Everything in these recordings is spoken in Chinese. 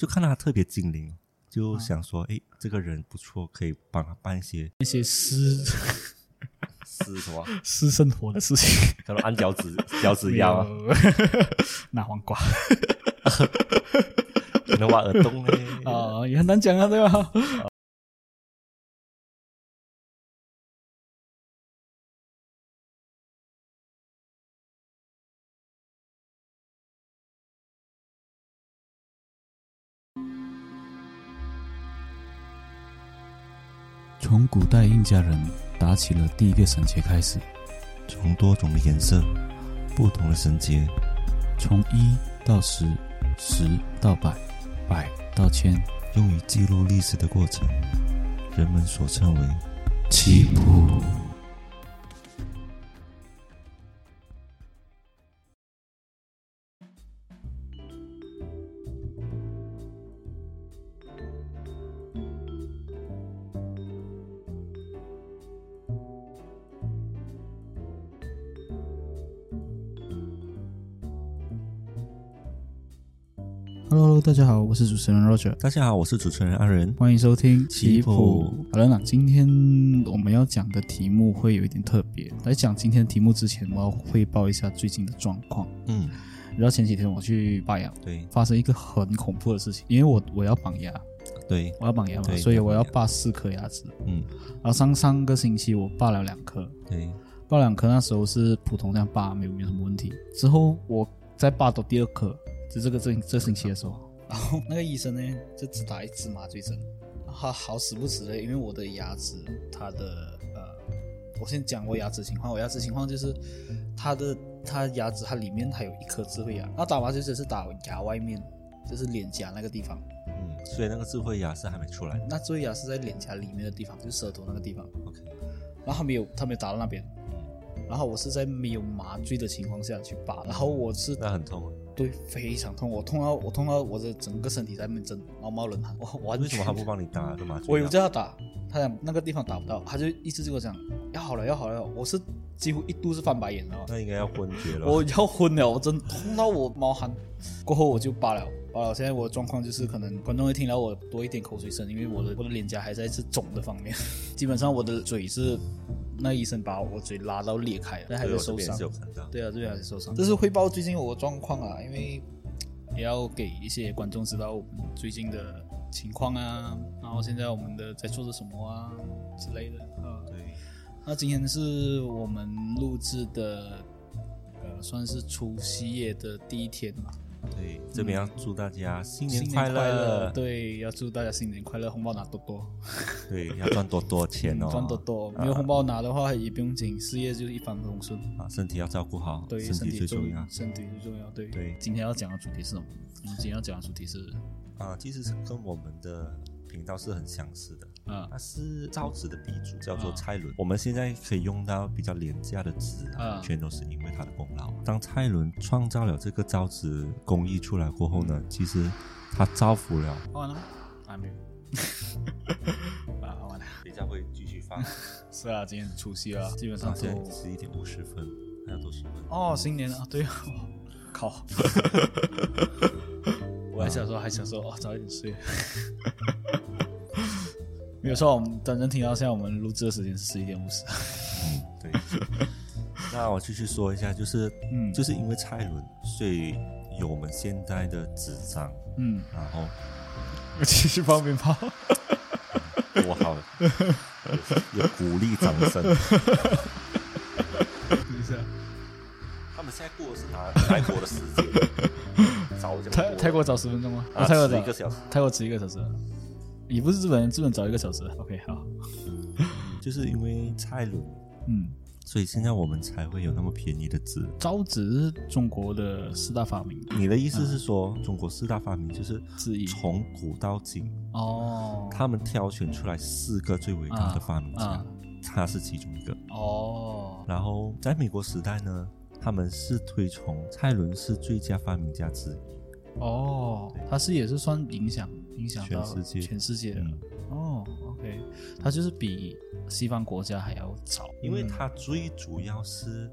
就看到他特别精灵，就想说，哎，这个人不错，可以帮他办一些一些私 私什么，私生活的事情，可能按脚趾脚趾腰啊，拿黄瓜，可能挖耳洞嘞，啊，也很难讲啊，对吧？古代印加人打起了第一个绳结开始，从多种的颜色、不同的绳结，从一到十，十到百，百到千，用于记录历史的过程，人们所称为七步。Hello，大家好，我是主持人 Roger，大家好，我是主持人阿仁，欢迎收听棋谱。好了，那今天我们要讲的题目会有一点特别。来讲今天的题目之前，我要汇报一下最近的状况。嗯，然后前几天我去拔牙，对，发生一个很恐怖的事情，因为我我要绑牙，对，我要绑牙嘛，所以我要拔四颗牙齿。嗯，然后上上个星期我拔了两颗，对，拔两颗那时候是普通这样拔，没有没有什么问题。之后我再拔到第二颗，就这个这这星期的时候，然后那个医生呢就只打一支麻醉针，他好死不死的，因为我的牙齿它的呃，我先讲我牙齿情况，我牙齿情况就是它的它牙齿它里面还有一颗智慧牙，那打麻醉针是打牙外面，就是脸颊那个地方，嗯，所以那个智慧牙是还没出来。那智慧牙是在脸颊里面的地方，就是舌头那个地方。，OK，然后他没有，他没有打到那边。然后我是在没有麻醉的情况下去拔，然后我是那很痛啊，对非常痛，我痛到我痛到我的整个身体在那边震，毛毛冷汗，我完全为什么他不帮你打这麻醉药？我有叫他打，他讲那个地方打不到，他就一直就跟我讲要好了要好了，我是几乎一度是翻白眼了，那应该要昏厥了。我要昏了，我真痛到我冒汗。过后我就罢了，罢了。现在我的状况就是，可能观众会听到我多一点口水声，因为我的我的脸颊还在是肿的方面。基本上我的嘴是，那医生把我嘴拉到裂开了，但还对在受伤对啊，这边还是受伤。这是汇报最近我的状况啊，因为也要给一些观众知道我们最近的情况啊，然后现在我们的在做着什么啊之类的啊。对，那今天是我们录制的，呃，算是除夕夜的第一天嘛。对，这边要祝大家新年新快乐，对，要祝大家新年快乐，红包拿多多，对，要赚多多钱哦，赚多多。没有红包拿的话也不用紧，事业就是一帆风顺。啊，身体要照顾好，对，身体最重重要身体最重要。对对今天要讲的主题是什么？我们今天要讲的主题是，啊。其实是跟我们的频道是很相似的，啊它是造纸的鼻祖，叫做啊蔡伦。我们现在可以用到比较廉价的纸啊，啊全都是因为他的功劳。当蔡伦创造了这个造纸工艺出来过后呢，其实他造福了。完了吗？还没有。啊，完了。等一下会继续放，是啊，今天是除夕啊，基本上啊，现在十一点五十分，还有多十分？哦，新年啊，对啊，哦 靠！我还想说，还想说，哦，早一点睡。没有错，我们等人听到现在我们录制的时间是十一点五十。嗯，对。那我继续说一下，就是，嗯就是因为蔡伦，所以有我们现在的纸张，嗯，然后继续放鞭炮。多好，有有鼓励掌声。等一下，他们现在过的是哪泰国的时间？早就泰泰国早十分钟吗？啊泰国早迟一个小时，泰国迟一个小时，也不是日本人，日本早一个小时。OK，好，就是因为蔡伦，嗯，所以现在我们才会有那么便宜的纸。造纸是中国的四大发明。你的意思是说，中国四大发明就是之一。从古到今，哦，他们挑选出来四个最伟大的发明家，啊他是其中一个。哦，然后在美国时代呢，他们是推崇蔡伦是最佳发明家之一。哦，他是也是算影响影响到全世界全世界哦，OK，它就是比西方国家还要早，因为它最主要是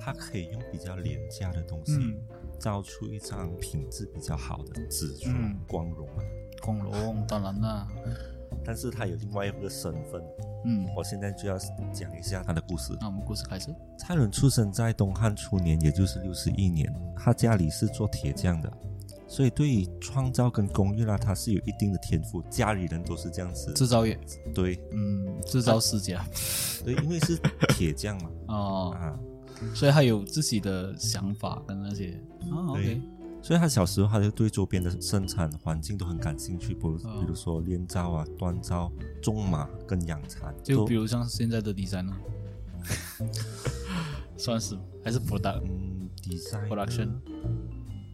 它可以用比较廉价的东西，嗯。造出一张品质比较好的紫唇嗯。光荣啊。光荣当然啦，但是他有另外一个身份，嗯，我现在就要讲一下他的故事。那我们故事开始。蔡伦出生在东汉初年，也就是六十一年，他家里是做铁匠的，所以对于创造跟工艺啦，他是有一定的天赋，家里人都是这样子。制造业，对。嗯，制造世家 对，因为是铁匠嘛，哦，啊，所以他有自己的想法跟那些。哦对，OK，所以他小时候他就对周边的生产环境都很感兴趣，比如哦。比如说炼造啊、锻造、种马跟养蚕，就比如像现在的 designer，算是还是 product 嗯，design production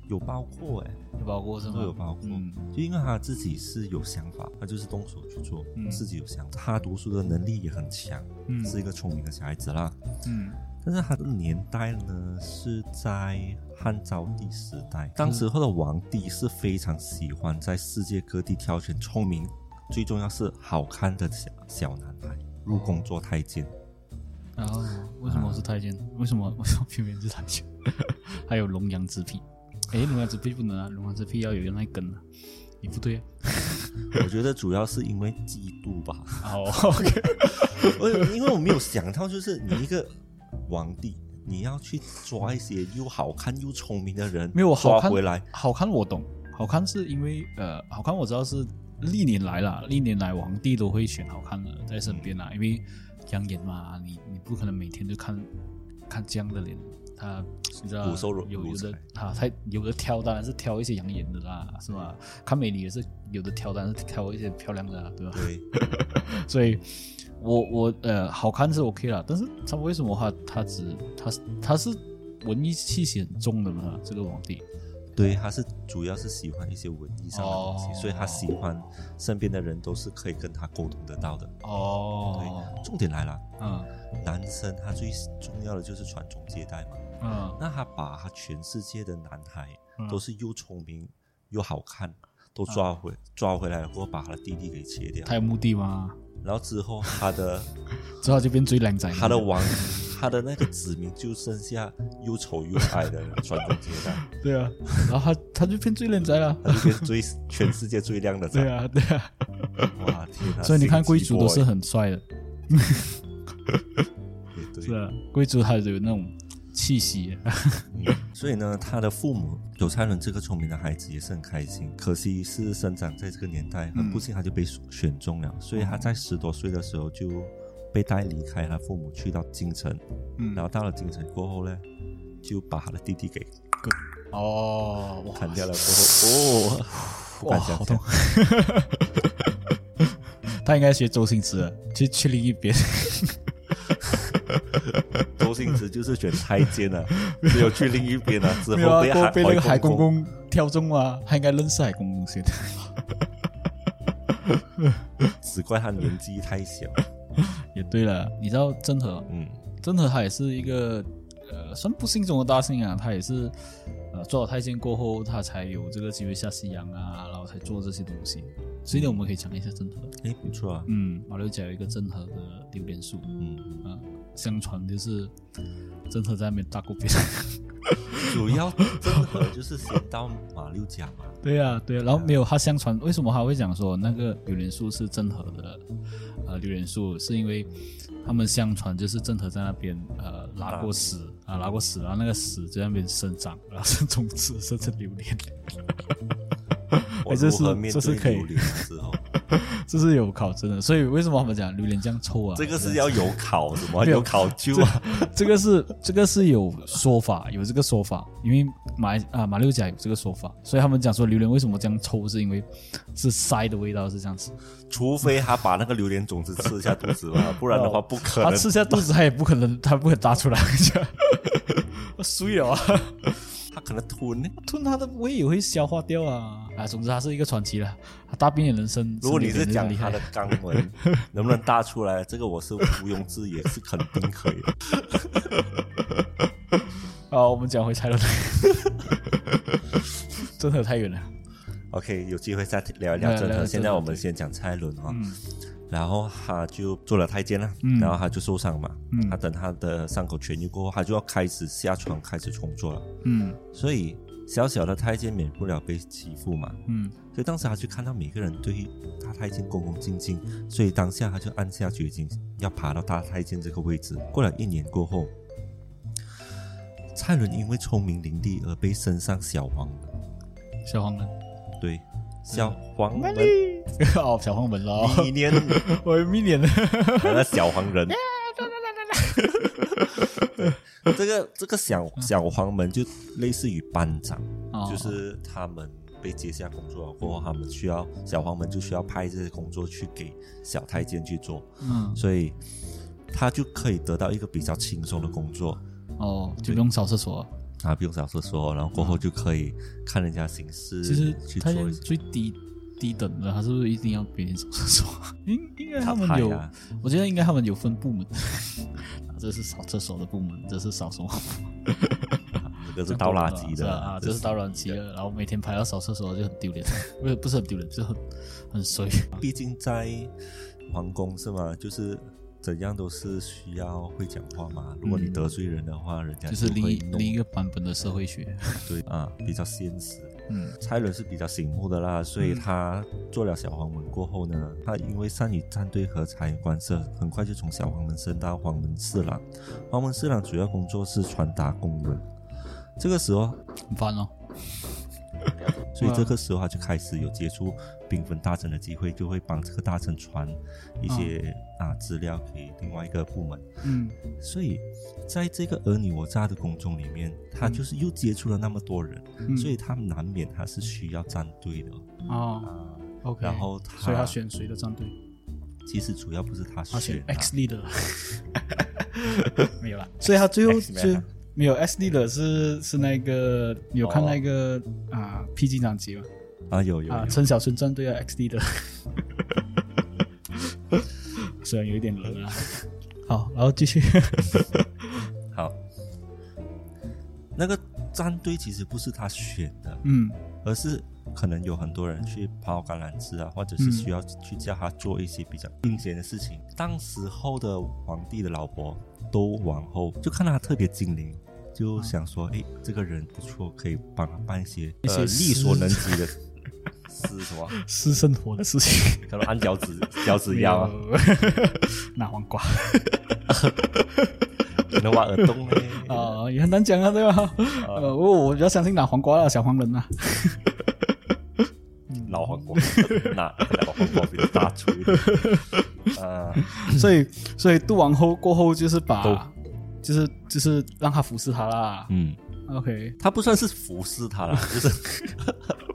有包括哎、有包括是吗？都有包括。嗯就因为他自己是有想法，他就是动手去做，嗯自己有想法。他读书的能力也很强，嗯是一个聪明的小孩子啦。嗯但是他的年代呢是在汉昭帝时嗯代，当时候的皇帝是非常喜欢在世界各地挑选聪明，最重要是好看的小小男孩入宫做太监。然后为什么是太监？为什么为什么偏偏是太监？还有龙阳之癖，诶，龙阳之癖不能啊，龙阳之癖要有那一根啊，你不对啊。我觉得主要是因为嫉妒吧，哦，OK，我因为我没有想到，就是你一个皇帝，你要去抓一些又好看又聪明的人，没有好看抓回来。好看我懂，好看是因为呃，好看我知道是历年来啦，历年来皇帝都会选好看的在身边啦，因为养眼嘛，你你不可能每天都看看这样的脸，他你知道有有的如柴啊，他有的挑当然是挑一些养眼的啦，是吧？看美女也是有的挑，当然是挑一些漂亮的啦，对吧？对，所以我我呃好看是 OK 啦，但是他为什么他他只他他是文艺气息很重的嘛？这个皇帝对，他是主要是喜欢一些文艺上的东西，哦所以他喜欢身边的人都是可以跟他沟通得到的。哦，对，重点来了，嗯男生他最重要的就是传宗接代嘛。嗯那他把他全世界的男孩嗯都是又聪明又好看，都抓回抓回来了过后，把他的弟弟给切掉他。有目的吗？然后之后他的之后就变最靓仔。他的王，他的那个子民就剩下又丑又矮的人传宗接代，对啊，然后他他就变最靓仔了。他就变最全世界最靓的仔。对啊对啊，哇天啊！所以你看贵族都是很帅的 是啊，贵族他有那种气息。嗯所以呢，他的父母有蔡伦这个聪明的孩子也是很开心，可惜是生长在这个年代，很不幸他就被选中了，所以他在十多岁的时候就被带离开他父母，去到京城，嗯然后到了京城过后呢，就把他的弟弟给哦，砍掉了过后，哦，哇，好痛。他应该学周星驰的，去去另一边。周星驰就是选太监 了，只有去另一边啊，之后被海被那个海公公。公挑中啊，他应该认识海公公先。只怪他年纪太小，也对了，你知道郑和，嗯，郑和他也是一个呃，算不幸中的大幸啊，他也是呃做了太监过后，他才有这个机会下西洋啊，然后才做这些东西。所以呢，我们可以讲一下郑和。哎，不错啊，嗯，马六甲有一个郑和的榴莲树嗯，啊，相传就是郑和在那边大过兵。主要郑和就是先到马六甲嘛，对呀、对呀、然后没有他相传，为什么他会讲说那个榴莲树是郑和的呃榴莲树？是因为他们相传就是郑和在那边呃拉过屎啊，拉过屎，然后那个屎在那边生长，然后是从此生成榴莲。我 这是这是可以对榴莲的时候，这是有考证的，所以为什么他们讲榴莲这样臭啊？这个是要有烤什么？没有有考究啊？这个是这个是有说法，有这个说法，因为马啊马六甲有这个说法，所以他们讲说榴莲为什么这样臭，是因为是塞的味道是这样子。除非他把那个榴莲种子吃下肚子吧，不然的话不可能。他吃下肚子，他也不可能，他不会大出来。我输了啊！他可能吞呢。吞他的胃也会消化掉啊！啊，总之他是一个传奇了。他大便也能生。如果你是讲他的肛门能不能大出来，这个我是毋庸置疑，是肯定可以的。啊，我们讲回蔡伦，真的太远了。OK，有机会再聊一聊郑和。聊聊郑和现在我们先讲蔡伦啊、嗯然后他就做了太监了，嗯。然后他就受伤嘛，嗯。他等他的伤口痊愈过后，他就要开始下床开始工作了。嗯。所以小小的太监免不了被欺负嘛，嗯。所以当时他就看到每个人对大太监恭恭敬敬，所以当下他就暗下决心要爬到大太监这个位置。过了一年过后，蔡伦因为聪明伶俐而被升上小黄。门。小黄门，对，小黄门，哦，小黄门咯，一年。我有明年。的，那小黄人。这个这个小小黄门就类似于班长，哦。就是他们被接下工作了过后，他们需要小黄门就需要派这些工作去给小太监去做，嗯。所以他就可以得到一个比较轻松的工作。哦，就不用扫厕所。啊，不用扫厕所，然后过后就可以看人家行事，其实去做最低低等的，他是不是一定要别人扫厕所？应应该他们有，啊，我觉得应该他们有分部门。啊，这是扫厕所的部门，这是扫什么？这是倒垃圾的是啊，这是倒垃圾的。然后每天排到扫厕所就很丢脸，不是不是很丢脸，就是很很衰。毕竟在皇宫是吗？就是怎样都是需要会讲话嘛。如果你得罪人的话，人家就是另一另一个版本的社会学。对啊，比较现实。嗯蔡伦是比较醒目的啦，所以他做了小黄门过后呢，他因为善于站队和察言观色，很快就从小黄门升到黄门侍郎。黄门侍郎主要工作是传达公文。这个时候，很烦哦。所以这个时候他就开始有接触缤纷大臣的机会，就会帮这个大臣传一些啊资料给另外一个部门。嗯所以在这个尔女我诈的宫中里面，他就是又接触了那么多人，嗯所以他难免他是需要站队的哦啊。，OK。然后他，所以他选谁的战队？其实主要不是他他选选、啊，X leader，没有了。所以他最后 就啊没有 X leader 是是那个你有看哦那个啊披荆斩棘吗？啊有有啊，有，陈小春战队的 X leader，虽然有一点冷啊。好，然后继续。好，那个战队其实不是他选的，嗯而是可能有很多人去抛橄榄枝啊，或者是需要去叫他做一些比较阴险的事情。当时候的皇帝的老婆都王后就看到他特别精灵，就想说，哎，这个人不错，可以帮他办一些一些呃力所能及的是什么？私生活的事情，可能按脚趾脚趾腰啊，没有 拿黄瓜 可能挖耳洞嘞。啊，也很难讲啊，对吧？呃，我我比较相信拿黄瓜的小黄人啊。老黄瓜，那老黄瓜比较大粗一点啊。所以所以渡完后过后就是都把，就是就是让他服侍他啦。嗯，OK，他不算是服侍他啦，就是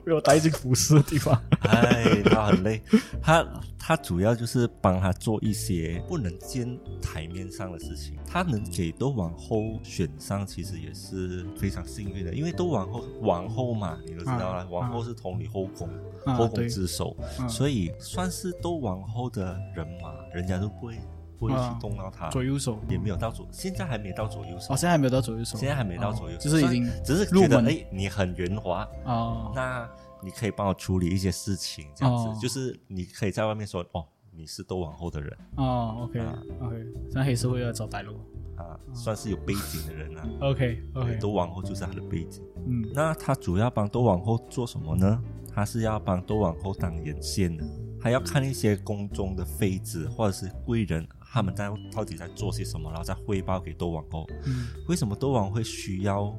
被我带进服侍的地方。哎，他很累，他他主要就是帮他做一些不能见台面上的事情。他能给窦王后选上，其实也是非常幸运的，因为窦王后王后嘛，你都知道啦，啊王后是统领后宫，啊后宫之首，嗯所以算是窦王后的人马，人家都不会不会去啊动到他。左右手。也没有到左，现在还没到左右手，哦，现在还没有到左右手，现在还没到左右手，就是已经只是觉得哎，你很圆滑，哦。那你可以帮我处理一些事情，这样子，哦。就是你可以在外面说哦，你是窦王后的人。哦，OK 啊。OK，像黑社会要找白路啊，算是有背景的人啊。，OK OK，窦王后就是他的背景。嗯。那他主要帮窦王后做什么呢？他是要帮窦王后当眼线的，还要看一些宫中的妃子或者是贵人，他们在到底在做些什么，然后再汇报给窦王后。嗯为什么窦王会需要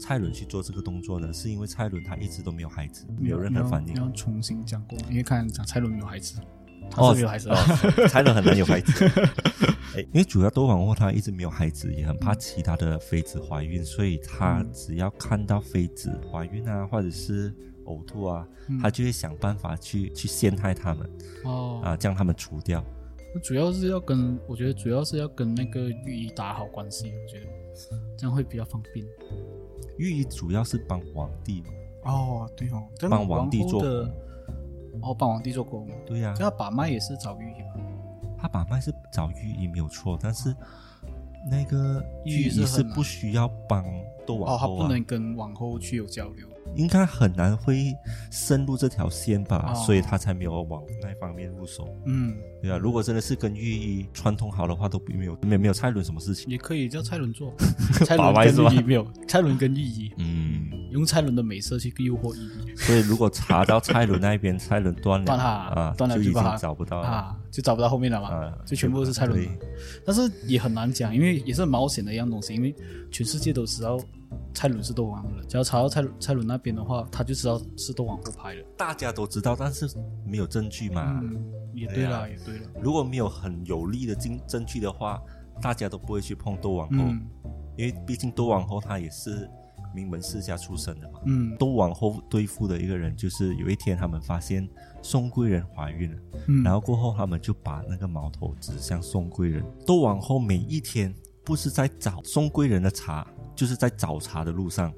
蔡伦去做这个动作呢？是因为蔡伦他一直都没有孩子，没有任何反应你。要重新讲过，因为看讲蔡伦没有孩子，他哦是没有孩子 蔡伦很难有孩子。哎，因为主要窦王后他一直没有孩子，也很怕其他的妃子怀孕，所以他只要看到妃子怀孕啊，或者是呕吐啊，嗯她就会想办法去去陷害他们哦，啊，将他们除掉。主要是要跟，我觉得主要是要跟那个御医打好关系，我觉得这样会比较方便。御医主要是帮皇帝嘛，哦，对哦，帮皇帝做的，哦，帮皇帝做工，对呀、这样把脉也是找御医嘛。他把脉是找御医没有错，但是那个御医是不需要帮窦哦，他王后啊，不能跟王后去有交流。应该很难会深入这条线吧，哦所以他才没有往那方面入手。嗯，对啊，如果真的是跟御医串通好的话，都没有没有没有蔡伦什么事情。也可以叫蔡伦做，蔡伦跟御医没有，蔡伦跟御医。嗯，用蔡伦的美色去诱惑伊丽所以如果查到蔡伦那一边，蔡伦断了断了啊，断了就找不到了。啊，就找不到后面了嘛，啊就全部都是蔡伦对。但是也很难讲，因为也是很冒险的一样东西，因为全世界都知道蔡伦是多王后的，只要查到蔡蔡伦那边的话，他就知道是多王后拍的。大家都知道，但是没有证据嘛。嗯，也对啦，对啊也对了。如果没有很有力的证证据的话，大家都不会去碰多王后，嗯因为毕竟多王后她也是名门世家出身的嘛。嗯都往后对付的一个人，就是有一天他们发现宋贵人怀孕了，嗯，然后过后他们就把那个矛头指向宋贵人。都往后每一天不是在找宋贵人的茶，就是在找茶的路上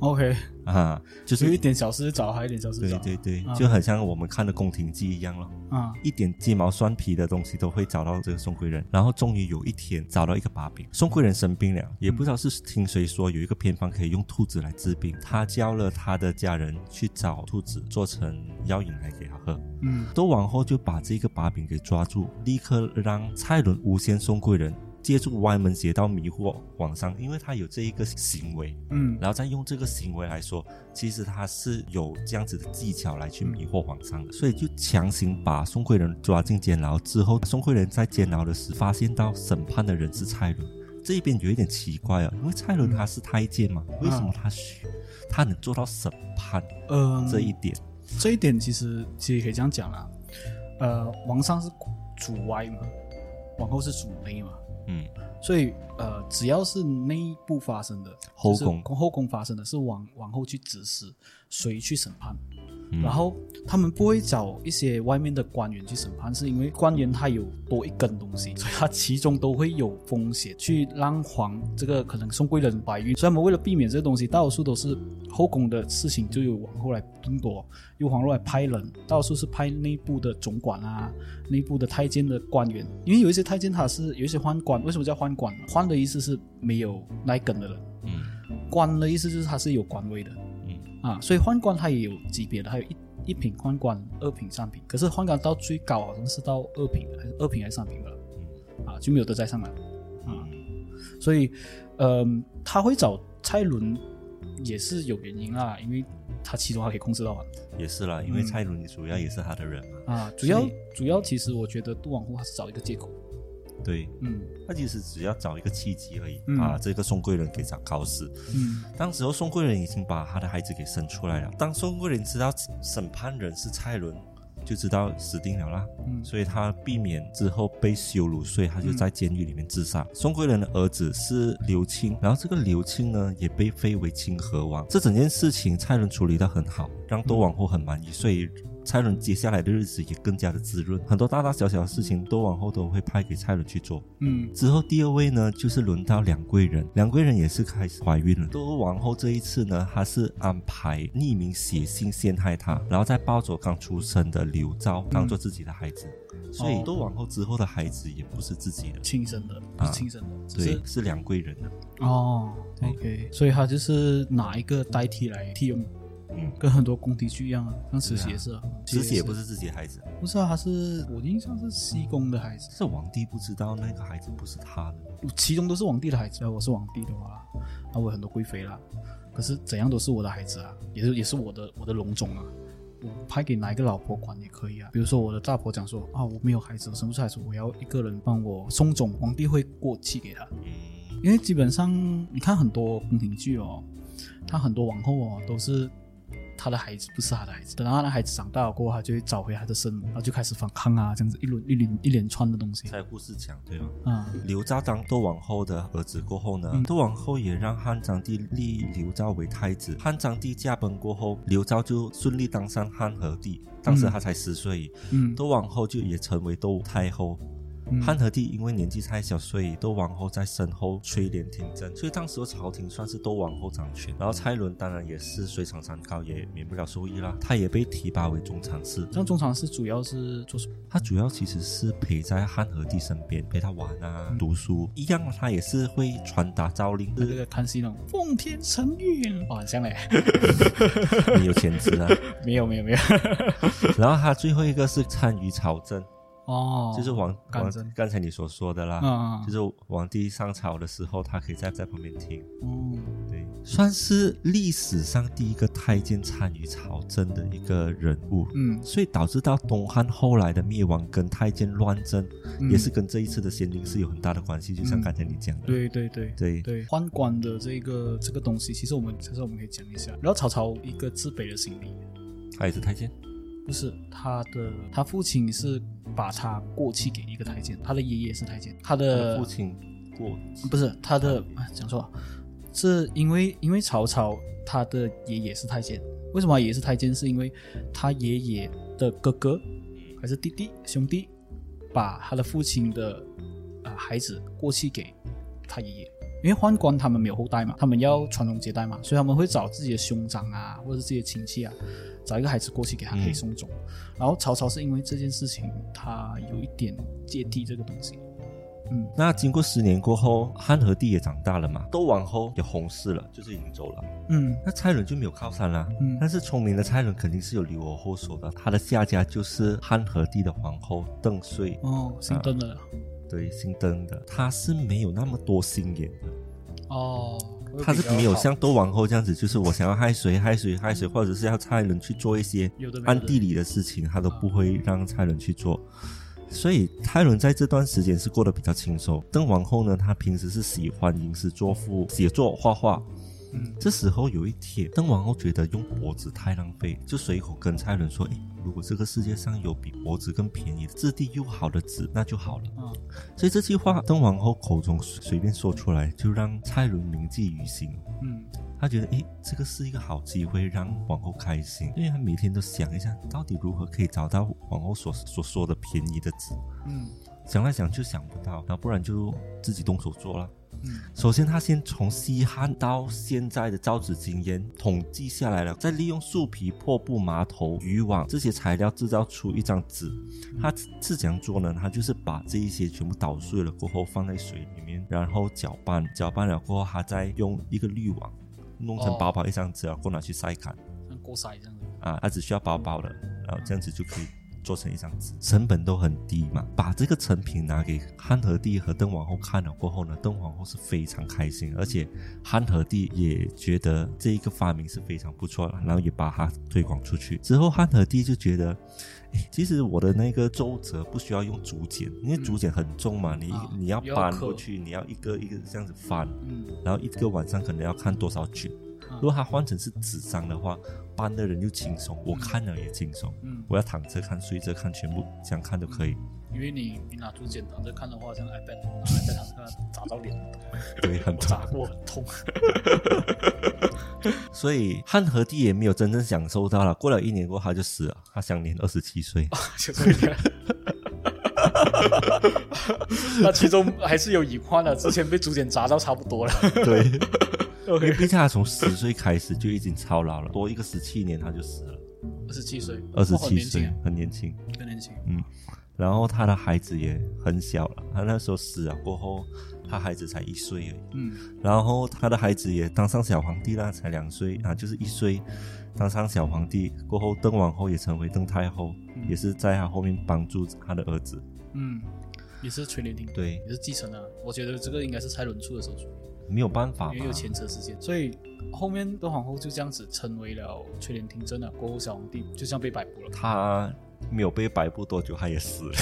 OK，啊，就是有一点小事就找，还有一点小事对找。对对，啊就很像我们看的宫廷剧一样咯。啊，一点鸡毛蒜皮的东西都会找到这个宋贵人，然后终于有一天找到一个把柄。宋贵人生病了，也不知道是听谁说有一个偏方可以用兔子来治病，他教了他的家人去找兔子做成药引来给他喝。嗯都王后就把这个把柄给抓住，立刻让蔡伦诬陷宋贵人。借助歪门邪道迷惑皇上，因为他有这一个行为，嗯。然后再用这个行为来说，其实他是有这样子的技巧来去迷惑皇上的，所以就强行把宋贵人抓进监牢。之后，宋贵人在监牢的时发现到审判的人是蔡伦，这一边有一点奇怪啊，因为蔡伦他是太监嘛，为什么他需他能做到审判？嗯，这一点？这一点其实其实可以这样讲啦，呃，皇上是主歪嘛，皇后是主内嘛，嗯，所以呃，只要是内部发生的后宫。就是后宫发生的是往往后去指使谁去审判，嗯。然后他们不会找一些外面的官员去审判，是因为官员他有多一根东西，所以他其中都会有风险，去让皇这个可能宋贵人怀孕，所以他们为了避免这个东西，大多数都是后宫的事情就有王后来争夺，由皇后来派人，大多数是派内部的总管啊，内部的太监的官员，因为有一些太监他是有一些宦官，为什么叫宦官呢？宦的意思是没有那一根的人，嗯。官的意思就是他是有官位的。嗯啊，所以宦官他也有级别的，还有一一品宦官、二品、三品。可是宦官到最高好像是到二品，还是二品还是三品的了啊，就没有得再上来啊。所以，嗯、他会找蔡伦也是有原因啦，因为他其中他可以控制到啊。也是啦，因为蔡伦主要也是他的人嘛，啊，主要主要其实我觉得杜王后他是找一个借口，对，嗯他其实只要找一个契机而已，嗯把这个宋贵人给找搞死。嗯当时候宋贵人已经把他的孩子给生出来了。当宋贵人知道审判人是蔡伦，就知道死定了啦。嗯所以他避免之后被羞辱，所以他就在监狱里面自杀。宋贵人的儿子是刘庆，然后这个刘庆呢也被废为清河王。这整件事情蔡伦处理得很好，让窦王后很满意，所以。蔡伦接下来的日子也更加的滋润，很多大大小小的事情，都往后都会派给蔡伦去做。嗯之后第二位呢，就是轮到梁贵人，梁贵人也是开始怀孕了。窦王后这一次呢，她是安排匿名写信陷害她，然后再抱走刚出生的刘昭当做自己的孩子，所以哦窦王后之后的孩子也不是自己的，亲生的不是亲生的，只是，对是梁贵人的。哦对，OK，所以他就是拿一个代替来替用。嗯，跟很多宫廷剧一样啊，像慈禧也是啊，慈禧也不是，自己的孩子，不是啊，他是我印象是西宫的孩子，是皇帝不知道那个孩子不是他的。其中都是皇帝的孩子。啊我是皇帝的话，那我有很多贵妃啦，可是怎样都是我的孩子啊，也是也是我的我的龙种啊。我派给哪一个老婆管也可以啊，比如说我的大婆讲说啊，我没有孩子，我生不出孩子，我要一个人帮我送种，皇帝会过气给他，嗯，因为基本上你看很多宫廷剧哦，他很多王后哦都是他的孩子不是他的孩子，等到他的孩子长大了过后，他就会找回他的生母，然后就开始反抗啊，这样子一轮一连一连串的东西在故事讲对吗？啊，刘昭当窦王后的儿子过后呢，窦王后也让汉章帝立刘昭为太子。汉章帝驾崩过后，刘昭就顺利当上汉和帝，当时他才十岁。嗯窦王后就也成为窦太后。嗯汉和帝因为年纪太小，所以窦王后在身后垂帘听政，所以当时的朝廷算是窦王后掌权。然后蔡伦当然也是水涨船高，也免不了受益啦。他也被提拔为中常侍，像中常侍主要是做什么？他主要其实是陪在汉和帝身边，陪他玩啊、读书一样，他也是会传达诏令，那个康熙那种奉天承运，哦，很像嘞，你有潜质啊。没有没有没有，然后他最后一个是参与朝政，哦，就是王王刚才你所说的啦，啊，就是皇帝上朝的时候，他可以在在旁边听，嗯对，算是历史上第一个太监参与朝政的一个人物。嗯，所以导致到东汉后来的灭亡跟太监乱政，嗯。也是跟这一次的先令是有很大的关系。就像刚才你讲的，对对对。对。对，宦官的这个这个东西，其实我们其实我们可以讲一下。然后曹操一个自卑的心理，他也是太监。不是他的他父亲是把他过继给一个太监，他的爷爷是太监，他他的的父亲过不是他的啊讲错了，是因为因为曹操他的爷爷是太监，为什么他爷爷是太监？是因为他爷爷的哥哥还是弟弟兄弟把他的父亲的啊、孩子过继给他爷爷。因为宦官他们没有后代嘛，他们要传宗接代嘛，所以他们会找自己的兄长啊，或者是自己的亲戚啊，找一个孩子过去给他可以送终。然后曹操是因为这件事情，他有一点芥蒂这个东西。嗯那经过十年过后，汉和帝也长大了嘛，窦王后也红事了，就是已经走了。嗯那蔡伦就没有靠山了。嗯但是聪明的蔡伦肯定是有留我后手的，他的下家就是汉和帝的皇后邓遂，哦，姓邓的、对，姓邓的，他是没有那么多心眼的。哦，他是没有像像窦王后这样子，就是我想要害谁害谁害谁，或者是要蔡伦去做一些暗地里的事情，他都不会让蔡伦去做。所以蔡伦在这段时间是过得比较轻松。邓王后呢，她平时是喜欢吟诗作赋、写作、画画。嗯这时候有一天，邓王后觉得用脖子太浪费，就随口跟蔡伦说：“诶，如果这个世界上有比脖子更便宜、质地又好的纸，那就好了。”啊所以这句话邓王后口中随便说出来，就让蔡伦铭记于心。嗯他觉得，诶，这个是一个好机会，让皇后开心，因为他每天都想一下，到底如何可以找到皇后所所说的便宜的纸。嗯想来想去想不到，然后不然就自己动手做了。嗯首先，他先从西汉到现在的造纸经验统计下来了，再利用树皮、破布、麻头、渔网这些材料制造出一张纸。他是怎样做呢？他就是把这一些全部捣碎了过后放在水里面，然后搅拌，搅拌了过后，他再用一个滤网弄成哦薄薄一张纸，然后过拿去晒干。像锅筛这样子。啊，它只需要薄薄的，然后这样子就可以做成一张纸，成本都很低嘛。把这个成品拿给汉和帝和邓皇后看了过后呢，邓皇后是非常开心，而且汉和帝也觉得这一个发明是非常不错的，然后也把它推广出去。之后汉和帝就觉得。哎其实我的那个周折不需要用竹简，因为竹简很重嘛，你啊你要搬过去，你要一个一个这样子翻，嗯然后一个晚上可能要看多少卷。啊如果它换成是纸张的话，搬的人又轻松，我看了也轻松。嗯，我要躺着看、睡着看，全部这样看都可以。因为你你拿竹简躺着看的话，像 iPad 拿 iPad 躺着看，砸到脸，对，很痛。砸过很痛。所以汉和帝也没有真正享受到了。过了一年过后，他就死了，他享年二十七岁。那其中还是有隐患的，之前被竹简砸到差不多了。对，因为毕竟他从十岁开始就已经操劳了，多一个十七年他就死了，二十七岁，二十七岁很年轻。很年轻。嗯然后他的孩子也很小了，他那时候死了过后，他孩子才一岁而已。嗯然后他的孩子也当上小皇帝啦，才两岁啊，就是一岁当上小皇帝过后，邓王后也成为邓太后，也是在他后面帮助他的儿子。嗯，也是垂帘听，对，也是继承啊。我觉得这个应该是蔡伦出的手术，没有办法嘛因为有前车之鉴，所以后面的皇后就这样子成为了垂帘听政了。过后小皇帝就这样被摆布了。他没有被摆布多久，他也死了。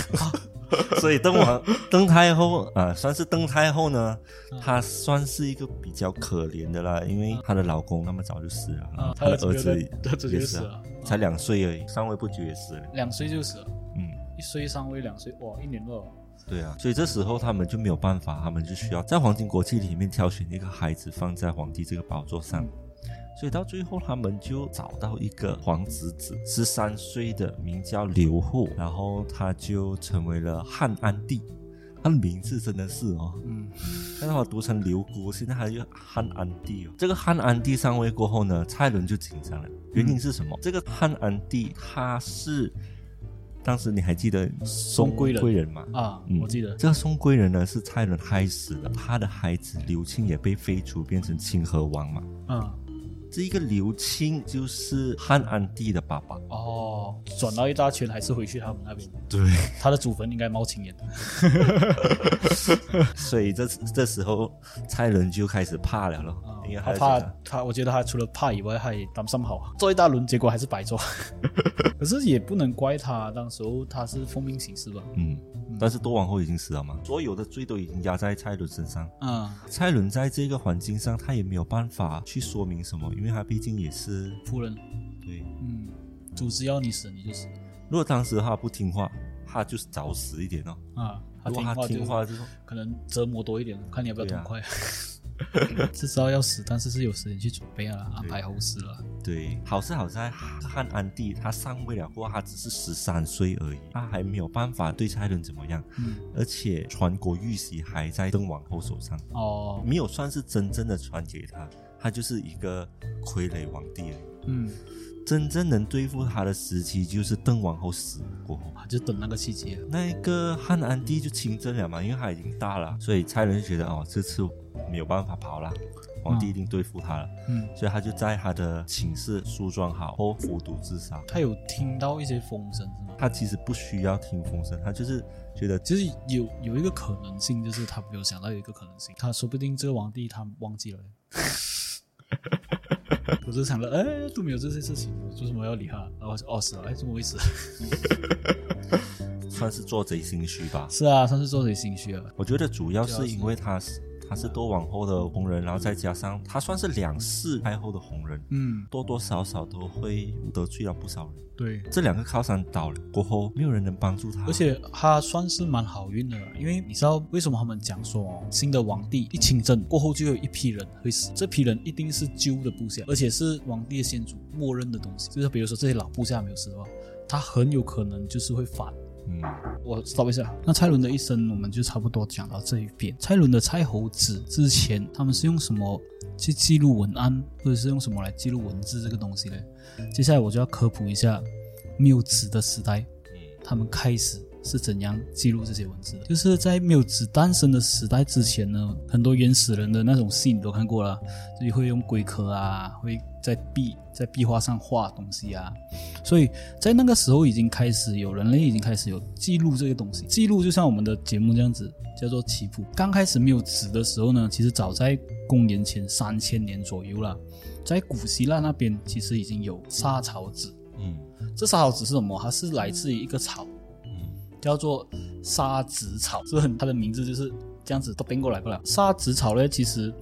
所以邓王邓太后啊、算是邓太后呢，她算是一个比较可怜的啦，因为她的老公那么早就死了，她的儿子儿子也死了啊，，才两岁而已，上位不久也死了。两岁就死了，嗯，一岁上位，两岁哇，一年了。对啊，所以这时候他们就没有办法，他们就需要在皇亲国戚里面挑选一个孩子放在皇帝这个宝座上。所以到最后，他们就找到一个皇子子，十三岁的，名叫刘护，然后他就成为了汉安帝。他的名字真的是哦，嗯但是我读成刘姑，现在还有汉安帝哦。这个汉安帝上位过后呢，蔡伦就紧张了，原因是什么？这个汉安帝他是当时你还记得宋贵人吗？啊，嗯我记得。这个宋贵人呢是蔡伦害死的，他的孩子刘庆也被废除，变成清河王嘛。嗯这一个刘庆就是汉安帝的爸爸。哦，转了一大圈还是回去他们那边，对，他的祖坟应该冒青烟。所以这这时候蔡伦就开始怕了咯，他怕他，我觉得他除了怕以外，他也担心好做一大轮，结果还是白做。可是也不能怪他，当时候他是奉命行事吧？嗯，但是多王后已经死了嘛，所有的罪都已经压在蔡伦身上。嗯，蔡伦在这个环境上，他也没有办法去说明什么，因为他毕竟也是仆人，对。嗯，组织要你死你就死如果当时他不听话，他就是早死一点哦。啊。他听话就可能折磨多一点，看你要不要痛快。是知道要死，但是是有时间去准备啊，安排后事了。对，好是好在汉安帝他上位了过后，他只是十三岁而已，他还没有办法对蔡伦怎么样，嗯，而且传国玉玺还在邓王后手上，哦，没有算是真正的传给他，他就是一个傀儡皇帝而已。嗯，真正能对付他的时期就是邓王后死过后，他就等那个契机。那一个汉安帝就亲政了嘛，因为他已经大了，所以蔡伦就觉得哦，这次没有办法跑了，皇帝一定对付他了，嗯，所以他就在他的寝室梳妆好后服毒自杀。他有听到一些风声是吗？他其实不需要听风声，他就是觉得就是有有一个可能性，就是他没有想到有一个可能性，他说不定这个皇帝他忘记了。我就想着，哎，都没有这些事情，我为什么要理他？然后哦，死了，哎，怎么回事？算是做贼心虚吧。是啊，算是做贼心虚了。我觉得主要是因为他是他是多王后的红人，然后再加上他算是两世太后的红人，嗯，多多少少都会得罪了不少人。对，这两个靠山倒了过后，没有人能帮助他，而且他算是蛮好运的，因为你知道为什么他们讲说哦，新的皇帝一亲政过后就有一批人会死，这批人一定是旧的部下，而且是皇帝的先祖默认的东西，就是比如说这些老部下没有死的话，他很有可能就是会反。嗯，我 stop 一下。那蔡伦的一生，我们就差不多讲到这一边。蔡伦的蔡侯子之前，他们是用什么去记录文案，或者是用什么来记录文字这个东西呢？接下来我就要科普一下没有纸的时代，他们开始是怎样记录这些文字的。就是在没有纸诞生的时代之前呢，很多原始人的那种信你都看过了，就是会用龟壳啊，会在壁在壁画上画东西啊，所以在那个时候已经开始有人类已经开始有记录这个东西，记录就像我们的节目这样子，叫做棋谱。刚开始没有纸的时候呢，其实早在公元前三千年左右了，在古希腊那边其实已经有沙草纸。嗯这沙草纸是什么？它是来自于一个草，嗯叫做沙子草，是很它的名字就是这样子都变过来过来。沙子草呢，其实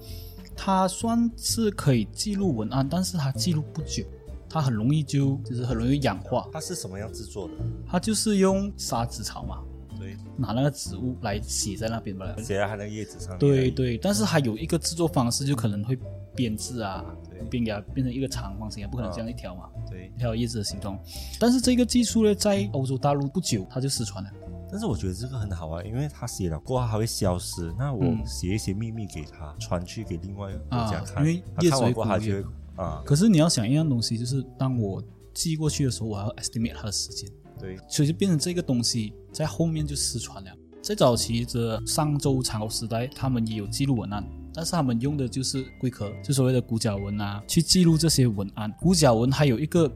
它算是可以记录文案，但是它记录不久，它很容易就就是很容易氧化。它是什么样制作的？它就是用沙子草嘛，对，拿那个植物来写在那边吧。写在它那个叶子上面。对，对，但是它有一个制作方式，就可能会编制啊对，编给它变成一个长方形也，不可能这样一条嘛，对。一条叶子的形状。但是这个技术呢，在欧洲大陆不久它就失传了。但是我觉得这个很好啊，因为他写了过后还会消失，那我嗯写一些秘密给他，传去给另外一个国家啊看，因为叶子过后他就会啊，可是你要想一样东西，就是当我寄过去的时候，我还要 estimate 它的时间，对，所以就变成这个东西在后面就失传了。在早期的商周长欧时代，他们也有记录文案，但是他们用的就是龟壳，就所谓的骨甲文啊，去记录这些文案。骨甲文还有一个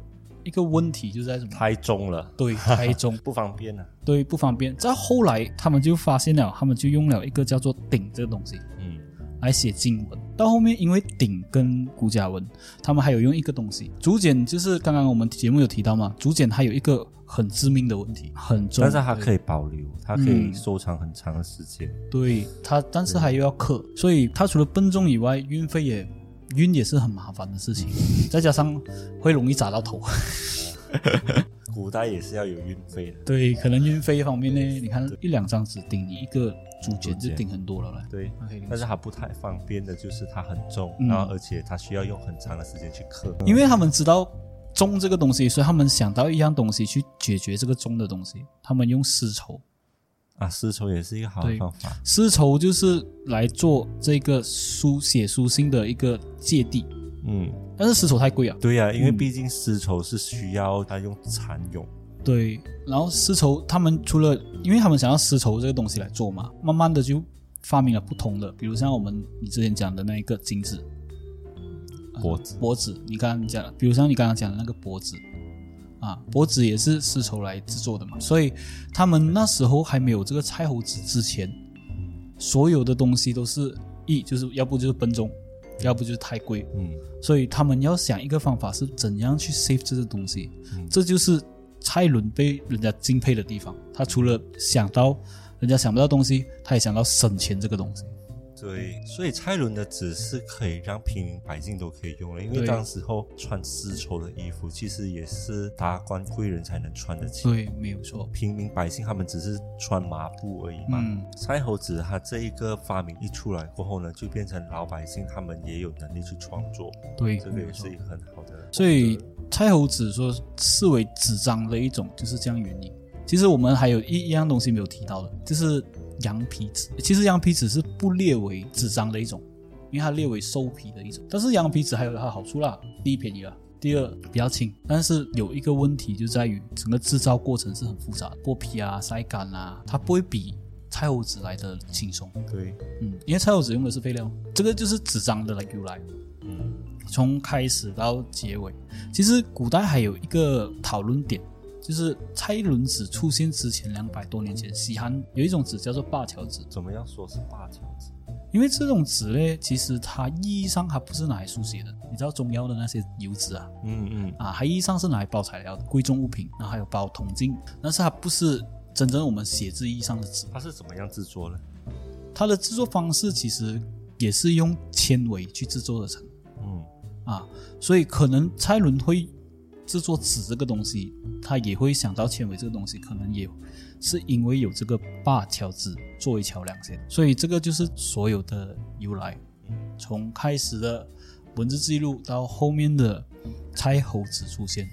一个问题，就是在什么？太重了，对，太重，不方便啊。对，不方便。再后来，他们就发现了，他们就用了一个叫做鼎这个东西。嗯来写经文。到后面，因为鼎跟古甲文，他们还有用一个东西，竹简，就是刚刚我们节目有提到嘛，竹简它有一个很致命的问题，很重，但是它可以保留，它可以嗯收藏很长的时间。对它，但是还又要刻，所以它除了笨重以外，运费也运也是很麻烦的事情，再加上会容易砸到头。古代也是要有运费的，对，可能运费方面呢，你看一两张纸顶你一个竹简就顶很多了嘞。对。但是它不太方便的就是它很重，嗯然后而且它需要用很长的时间去刻。因为他们知道重这个东西，所以他们想到一样东西去解决这个重的东西，他们用丝绸。啊，丝绸也是一个好的方法。丝绸就是来做这个书写书信的一个芥蒂，嗯，但是丝绸太贵啊。对呀、因为嗯毕竟丝绸是需要它用蚕蛹。对，然后丝绸他们除了，因为他们想要丝绸这个东西来做嘛，慢慢的就发明了不同的，比如像我们你之前讲的那一个金子，脖子脖子，你刚刚讲的，比如像你刚刚讲的那个脖子啊，脖子也是丝绸来制作的嘛，所以他们那时候还没有这个菜猴子之前，所有的东西都是一就是要不就是笨重，要不就是太贵，嗯所以他们要想一个方法是怎样去 save 这个东西，嗯这就是蔡伦被人家敬佩的地方。他除了想到人家想不到东西，他也想到省钱这个东西。对，所以蔡伦的纸是可以让平民百姓都可以用的，因为当时候穿丝绸的衣服，其实也是达官贵人才能穿得起。对，没有错。平民百姓他们只是穿麻布而已嘛。嗯蔡侯子他这一个发明一出来过后呢，就变成老百姓他们也有能力去创作，对，这个也是一个很好的。所以蔡侯子说视为纸张的一种，就是这样原因。其实我们还有一一样东西没有提到的，就是羊皮纸。其实羊皮纸是不列为纸张的一种，因为它列为兽皮的一种。但是羊皮纸还有它的好处啦，第一便宜啦，第二比较轻。但是有一个问题就在于整个制造过程是很复杂的，剥皮啊、晒干啊，它不会比菜猴纸来的轻松。对，嗯，因为菜猴纸用的是废料，这个就是纸张的由来。嗯从开始到结尾，其实古代还有一个讨论点，就是蔡伦纸出现之前两百多年前，西汉有一种纸叫做灞桥纸，怎么样说是灞桥纸？因为这种纸呢，其实它意义上它不是拿来书写的，你知道中药的那些油脂啊，嗯嗯啊，它意义上是拿来包材料的，贵重物品，然后还有包铜镜，但是它不是真正我们写字意义上的纸，它是怎么样制作呢？它的制作方式其实也是用纤维去制作而成。嗯啊，所以可能蔡伦会制作纸这个东西，他也会想到纤维这个东西，可能也是因为有这个灞桥纸作为桥梁先，所以这个就是所有的由来，从开始的文字记录到后面的蔡猴子出现，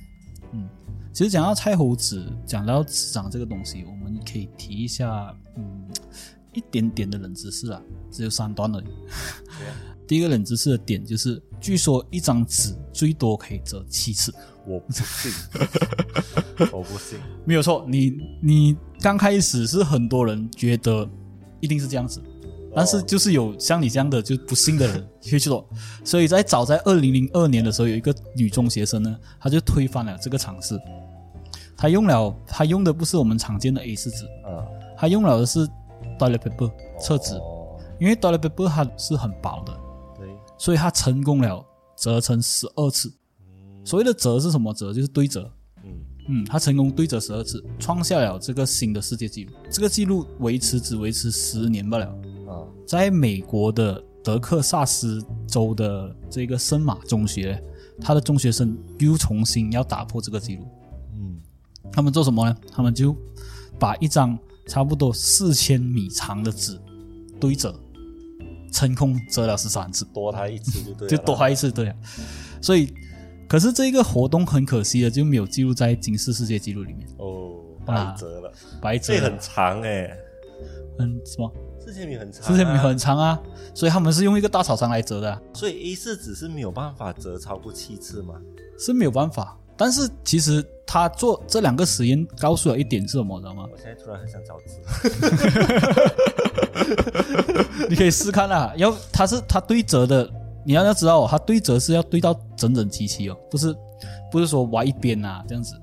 嗯，其实讲到蔡猴子，讲到纸张这个东西，我们可以提一下，嗯，一点点的冷知识啊，只有三段而已。第一个冷知识的点就是，据说一张纸最多可以折七次。我不信，我不信。没有错，你你刚开始是很多人觉得一定是这样子，但是就是有像你这样的就不信的人会去做，所以在早在二零零二年的时候，有一个女中学生呢，她就推翻了这个尝试，她用了她用的不是我们常见的 A 四纸，嗯，她用了的是 toilet paper 厕纸，哦。因为 toilet paper 它是很薄的，对，所以他成功了折成十二次。所谓的折是什么折？就是对折。嗯嗯，他成功对折十二次，创下了这个新的世界纪录。这个纪录维持只维持十年罢了。啊在美国的德克萨斯州的这个圣马中学，他的中学生又重新要打破这个纪录。嗯他们做什么呢？他们就把一张差不多四千米长的纸对折，成功折了十三次。多他一次就对了，就多他一次，对啊。所以，可是这个活动很可惜的就没有记录在吉世世界纪录里面，哦，啊白折了，白折了这很长哎，很什么？四千米很长，四千米很，长啊，所以他们是用一个大草场来折的啊、所以 A 四纸是没有办法折超过七次吗？是没有办法。但是其实他做这两个实验告诉了一点是什么，知道吗？我现在突然很想找字，你可以试看啊，要它是它对折的，你要要知道哦，它对折是要对到整整齐齐哦，不是不是说歪一边啊这样子。嗯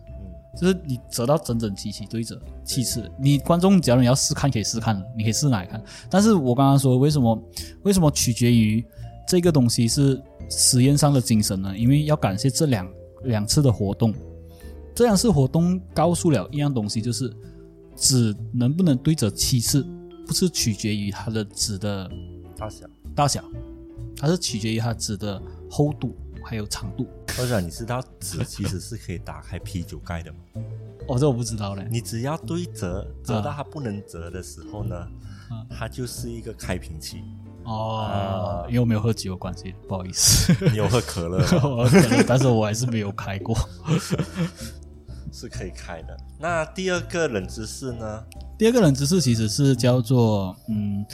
就是你折到整整齐齐对折七次。你观众假如你要试看，可以试看，你可以试拿来看。但是我刚刚说为什么为什么取决于这个东西是实验上的精神呢？因为要感谢这两两次的活动，这两次活动告诉了一样东西，就是纸能不能对折七次，不是取决于它的纸的大小。大小，它是取决于它纸的厚度还有长度。或者你知道纸其实是可以打开啤酒盖的吗？哦，这我不知道嘞。你只要对折，折到它不能折的时候呢，啊它就是一个开瓶器。哦啊，因为我没有喝酒的关系，不好意思。你有喝可乐 但是我还是没有开过。是可以开的。那第二个冷知识呢？第二个冷知识其实是叫做，嗯，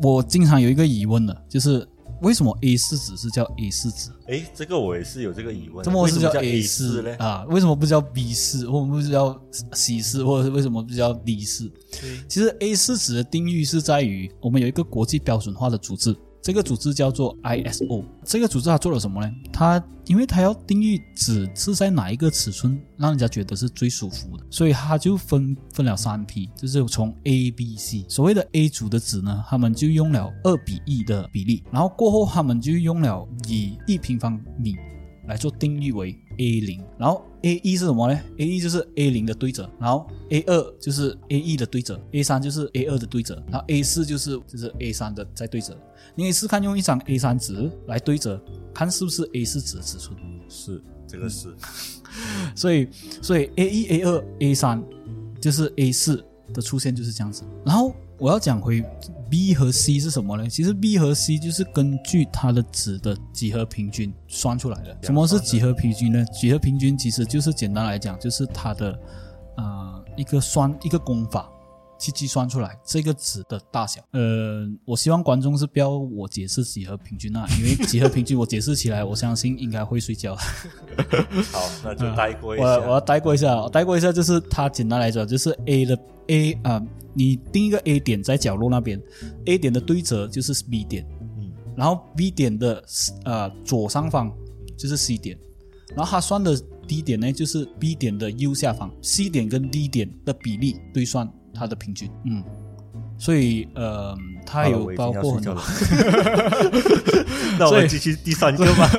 我经常有一个疑问的，就是为什么 A 四纸是叫 A 四纸？诶，这个我也是有这个疑问。怎么是叫为什叫 A 四呢？啊？为什么不叫 B 四，或者不是叫 C 四，或者是为什么不叫 D 四？其实 A 四纸的定义是在于我们有一个国际标准化的组织，这个组织叫做 ISO。这个组织它做了什么呢？它因为它要定义纸是在哪一个尺寸让人家觉得是最舒服的，所以它就分分了三批，就是从 A、B、C。所谓的 A 组的纸呢，他们就用了二比一的比例，然后过后他们就用了以一平方米来做定义为 A 零，然后 A 一是什么呢？A 一就是 A 零的对折，然后 A 二就是 A 一的对折，A 三就是 A 二的对折，然后 A 四就是就是 A 三的再对折。你可以试看用一张 A 三纸来对折，看是不是 A 四纸的尺寸。是这个是，所以所以 A 一、A 二、A 三就是 A 四的出现就是这样子。然后我要讲回 B 和 C 是什么呢？其实 B 和 C 就是根据它的值的几何平均算出来的。什么是几何平均呢？几何平均其实就是简单来讲，就是它的呃一个算一个功法。去计算出来这个值的大小。呃，我希望观众是不要我解释几何平均啊，因为几何平均我解释起来，我相信应该会睡觉。好，那就带过一下。我我要带过一下，我带过一下，就是它简单来讲，就是 A 的 A 啊，你定一个 A 点在角落那边，A 点的对折就是 B 点，嗯，然后 B 点的呃左上方就是 C 点，然后它算的 D 点呢就是 B 点的右下方，C 点跟 D 点的比例对算。它的平均，嗯，所以呃，它有包括很多，那我们继续第三个吧。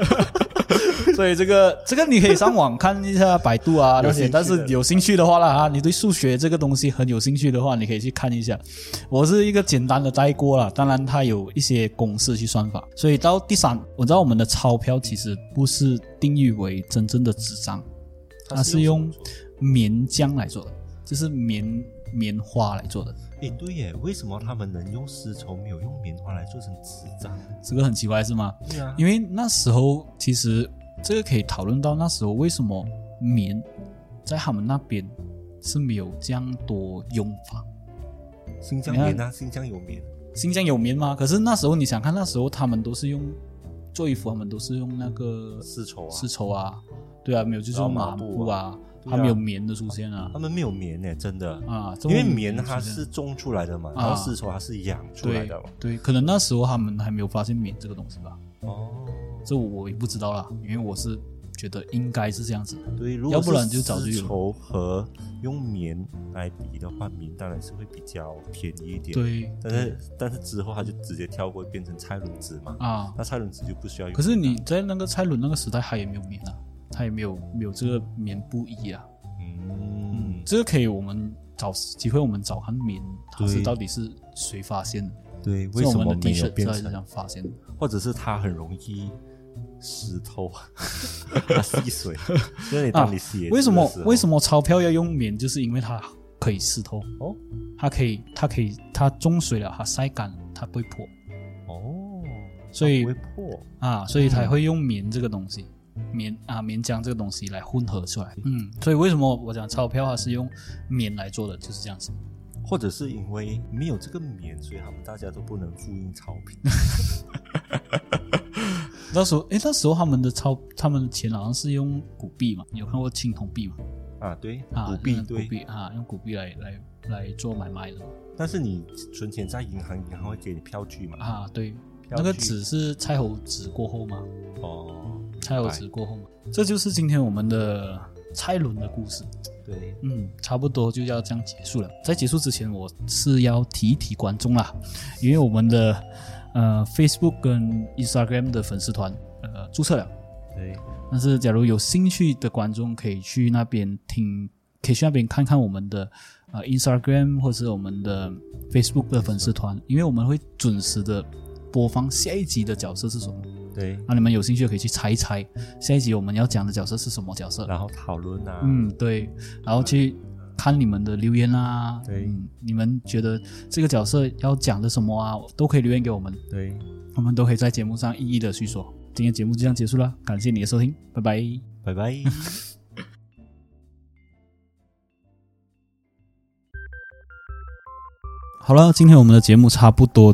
所以这个这个你可以上网看一下百度啊那些，但是有兴趣的话啦啊，你对数学这个东西很有兴趣的话，你可以去看一下。我是一个简单的带过了，当然它有一些公式去算法。所以到第三，我知道我们的钞票其实不是定义为真正的纸张，它是用棉浆来做的，就是棉。棉花来做的，诶，对耶，为什么他们能用丝绸，没有用棉花来做成纸张？这个很奇怪是吗？对啊，因为那时候其实这个可以讨论到那时候为什么棉在他们那边是没有这样多用法。新疆棉啊，新疆有棉，新疆有棉吗？可是那时候你想看，那时候他们都是用做衣服，他们都是用那个丝绸啊，丝绸啊，对啊，没有就是用麻布啊。它没有棉的出现啊，他们没有棉呢，真的啊，因为棉它是种出来的嘛，然后丝绸它是养出来的嘛，对，可能那时候他们还没有发现棉这个东西吧。哦，这我也不知道啦，因为我是觉得应该是这样子。对，要不然就早就有。丝绸和用棉来比的话，棉当然是会比较便宜一点。对，但是但是之后它就直接跳过变成菜轮子嘛。啊，那菜轮子就不需要。可是你在那个菜轮那个时代，他也没有棉啊，他也没有没有这个棉布衣啊。嗯，这个可以，我们找机会，我们找看棉，它是到底是谁发现的？对，为什么没有变成这样发现的？或者是它很容易湿透，吸水。所以你当你写，为什么为什么钞票要用棉？就是因为它可以湿透哦，它可以，它可以，它中水了，它晒干，它不会破哦，所以不会破啊，所以才会用棉这个东西。棉啊，棉浆这个东西来混合出来，嗯，所以为什么我讲钞票它是用棉来做的，就是这样子。或者是因为没有这个棉，所以他们大家都不能复印钞票。那时候，哎，那时候他们的钞，他们的钱好像是用古币嘛？你有看过青铜币吗？啊，对，啊，古币，古币啊，用古币来来来做买卖的。但是你存钱在银行，银行会给你票据嘛？啊，对，那个纸是蔡侯纸过后吗？哦。蔡有子过后，这就是今天我们的蔡伦的故事。对，嗯，差不多就要这样结束了。在结束之前，我是要提一提观众啦，因为我们的呃 Facebook 跟 Instagram 的粉丝团呃注册了。对，但是假如有兴趣的观众，可以去那边听，可以去那边看看我们的呃 Instagram 或者是我们的 Facebook 的粉丝团，因为我们会准时的播放下一集的角色是什么。对，那你们有兴趣可以去猜一猜，下一集我们要讲的角色是什么角色，然后讨论啊。嗯，对，然后去看你们的留言啊。对，你们觉得这个角色要讲的什么啊，都可以留言给我们。对，我们都可以在节目上一一的去说。今天节目就这样结束了，感谢你的收听，拜拜，拜拜。好了，今天我们的节目差不多。